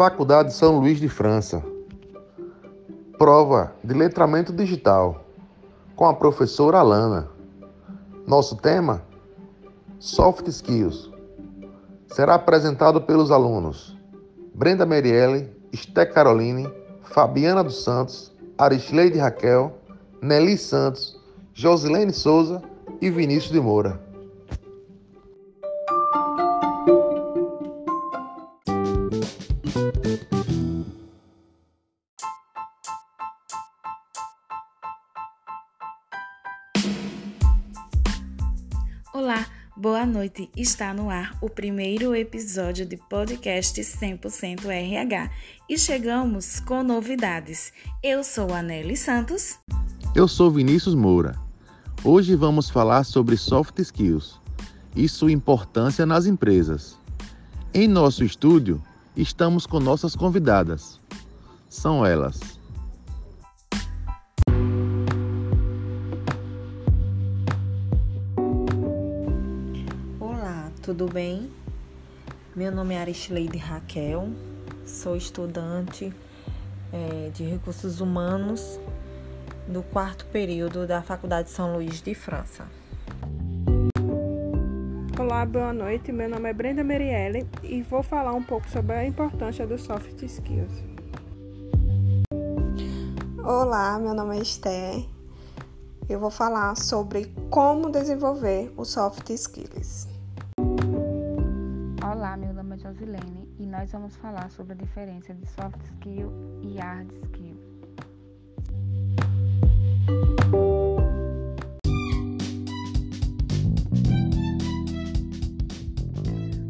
Faculdade São Luís de França. Prova de letramento digital com a professora Alana. Nosso tema: Soft Skills. Será apresentado pelos alunos Brenda Merielle, Esté Caroline, Fabiana dos Santos, Aristleide Raquel, Nelly Santos, Josilene Souza e Vinícius de Moura. Boa noite. Está no ar o primeiro episódio de podcast 100% RH e chegamos com novidades. Eu sou a Nelly Santos. Eu sou Vinícius Moura. Hoje vamos falar sobre soft skills e sua importância nas empresas. Em nosso estúdio, estamos com nossas convidadas. São elas. Tudo bem? Meu nome é Aristleide Raquel, sou estudante é, de Recursos Humanos do quarto período da Faculdade São Luís de França. Olá, boa noite. Meu nome é Brenda Merielle e vou falar um pouco sobre a importância dos soft skills. Olá, meu nome é Esther. Eu vou falar sobre como desenvolver os soft skills. Olá, meu nome é Josilene e nós vamos falar sobre a diferença de soft skill e hard skill.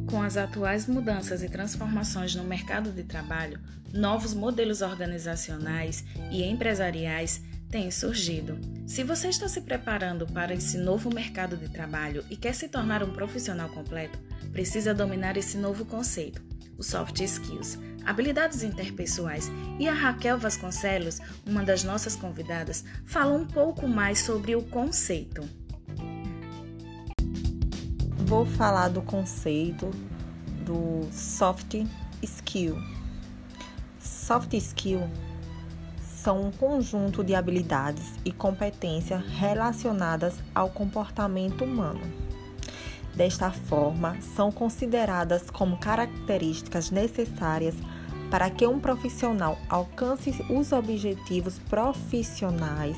Com as atuais mudanças e transformações no mercado de trabalho, novos modelos organizacionais e empresariais têm surgido. Se você está se preparando para esse novo mercado de trabalho e quer se tornar um profissional completo, precisa dominar esse novo conceito, os soft skills, habilidades interpessoais. E a Raquel Vasconcelos, uma das nossas convidadas, fala um pouco mais sobre o conceito. Vou falar do conceito do soft skill. Soft skill são um conjunto de habilidades e competências relacionadas ao comportamento humano. Desta forma, são consideradas como características necessárias para que um profissional alcance os objetivos profissionais,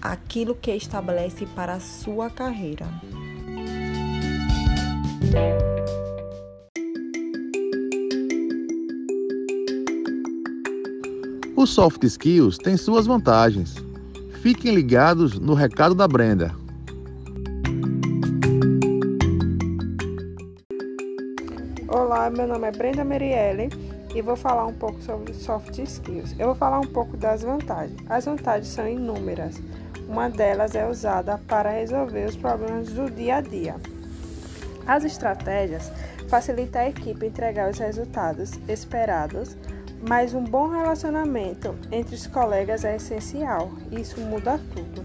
aquilo que estabelece para a sua carreira. Os soft skills têm suas vantagens. Fiquem ligados no recado da Brenda. Olá, meu nome é Brenda Merielle e vou falar um pouco sobre soft skills. Eu vou falar um pouco das vantagens. As vantagens são inúmeras. Uma delas é usada para resolver os problemas do dia a dia. As estratégias facilitam a equipe entregar os resultados esperados, mas um bom relacionamento entre os colegas é essencial. Isso muda tudo.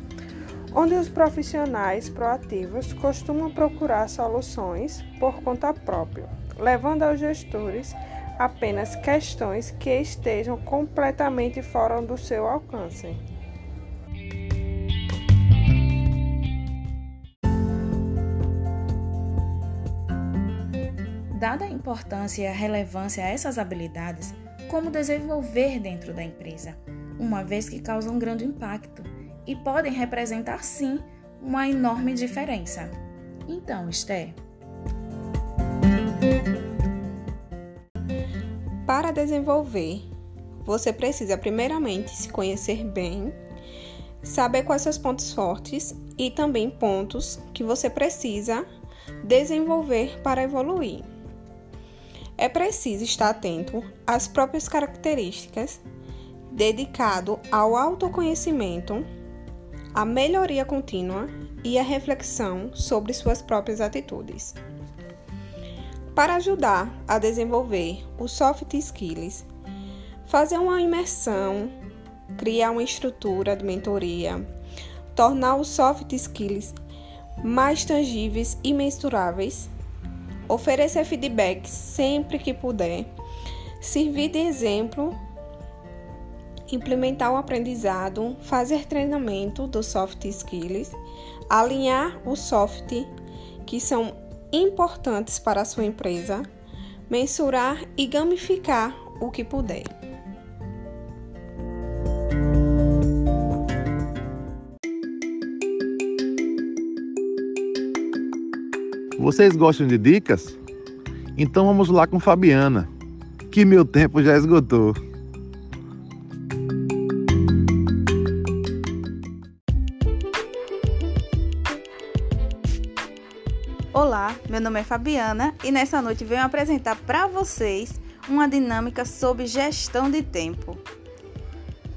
Onde os profissionais proativos costumam procurar soluções por conta própria, levando aos gestores apenas questões que estejam completamente fora do seu alcance. Dada a importância e a relevância a essas habilidades, como desenvolver dentro da empresa, uma vez que causam grande impacto e podem representar sim uma enorme diferença. Então, Esther. Para desenvolver, você precisa primeiramente se conhecer bem, saber quais os pontos fortes e também pontos que você precisa desenvolver para evoluir. É preciso estar atento às próprias características, dedicado ao autoconhecimento, à melhoria contínua e à reflexão sobre suas próprias atitudes. Para ajudar a desenvolver os soft skills, fazer uma imersão, criar uma estrutura de mentoria, tornar os soft skills mais tangíveis e mensuráveis, oferecer feedback sempre que puder, servir de exemplo, implementar o aprendizado, fazer treinamento dos soft skills, alinhar os soft que são importantes para a sua empresa, mensurar e gamificar o que puder. Vocês gostam de dicas? Então vamos lá com Fabiana, que meu tempo já esgotou. Olá, meu nome é Fabiana e nessa noite venho apresentar para vocês uma dinâmica sobre gestão de tempo.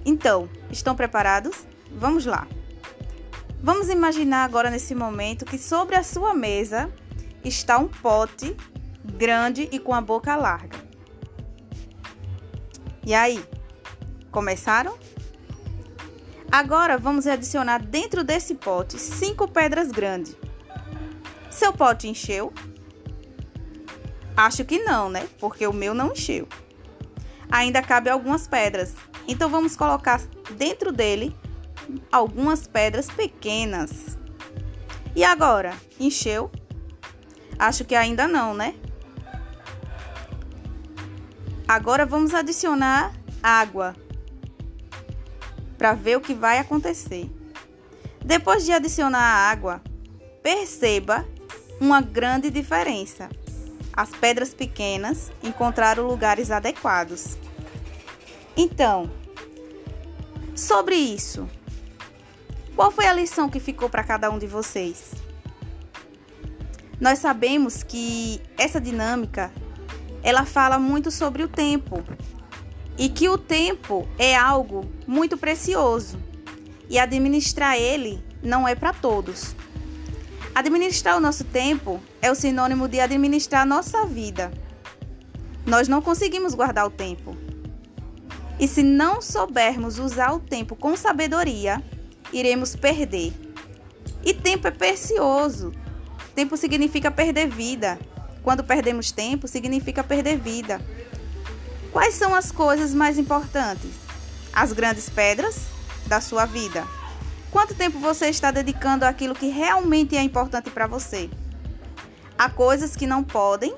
Então, estão preparados? Vamos lá! Vamos imaginar agora nesse momento que sobre a sua mesa está um pote grande e com a boca larga. E aí, começaram? Agora vamos adicionar dentro desse pote cinco pedras grandes. Seu pote encheu? Acho que não, né? Porque o meu não encheu. Ainda cabe algumas pedras. Então vamos colocar dentro dele algumas pedras pequenas. E agora, encheu? Acho que ainda não, né? Agora vamos adicionar água para ver o que vai acontecer. Depois de adicionar a água, perceba uma grande diferença. As pedras pequenas encontraram lugares adequados. Então, sobre isso, qual foi a lição que ficou para cada um de vocês? Nós sabemos que essa dinâmica ela fala muito sobre o tempo e que o tempo é algo muito precioso e administrar ele não é para todos. Administrar o nosso tempo é o sinônimo de administrar a nossa vida. Nós não conseguimos guardar o tempo. E se não soubermos usar o tempo com sabedoria, iremos perder. E tempo é precioso. Tempo significa perder vida. Quando perdemos tempo, significa perder vida. Quais são as coisas mais importantes? As grandes pedras da sua vida. Quanto tempo você está dedicando àquilo que realmente é importante para você? Há coisas que não podem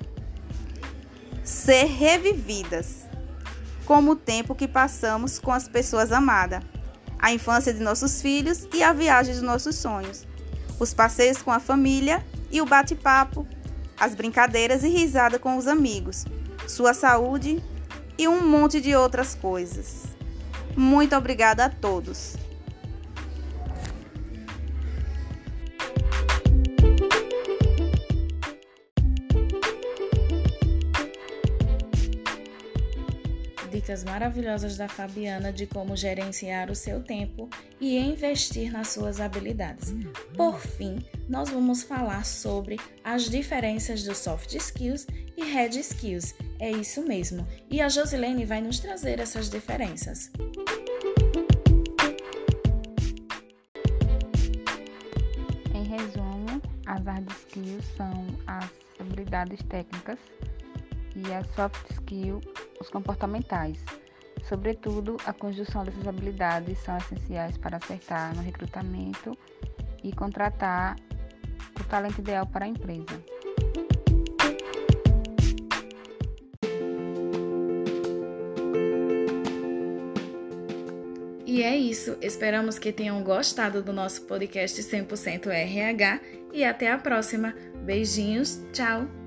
ser revividas, como o tempo que passamos com as pessoas amadas, a infância de nossos filhos e a viagem dos nossos sonhos, os passeios com a família e o bate-papo, as brincadeiras e risada com os amigos, sua saúde e um monte de outras coisas. Muito obrigada a todos. Dicas maravilhosas da Fabiana de como gerenciar o seu tempo e investir nas suas habilidades. Por fim, nós vamos falar sobre as diferenças dos soft skills e hard skills. É isso mesmo. E a Josilene vai nos trazer essas diferenças. Em resumo, as hard skills são as habilidades técnicas e as soft skills os comportamentais. Sobretudo, a conjunção dessas habilidades são essenciais para acertar no recrutamento e contratar o talento ideal para a empresa. E é isso. Esperamos que tenham gostado do nosso podcast 100% RH e até a próxima. Beijinhos, tchau!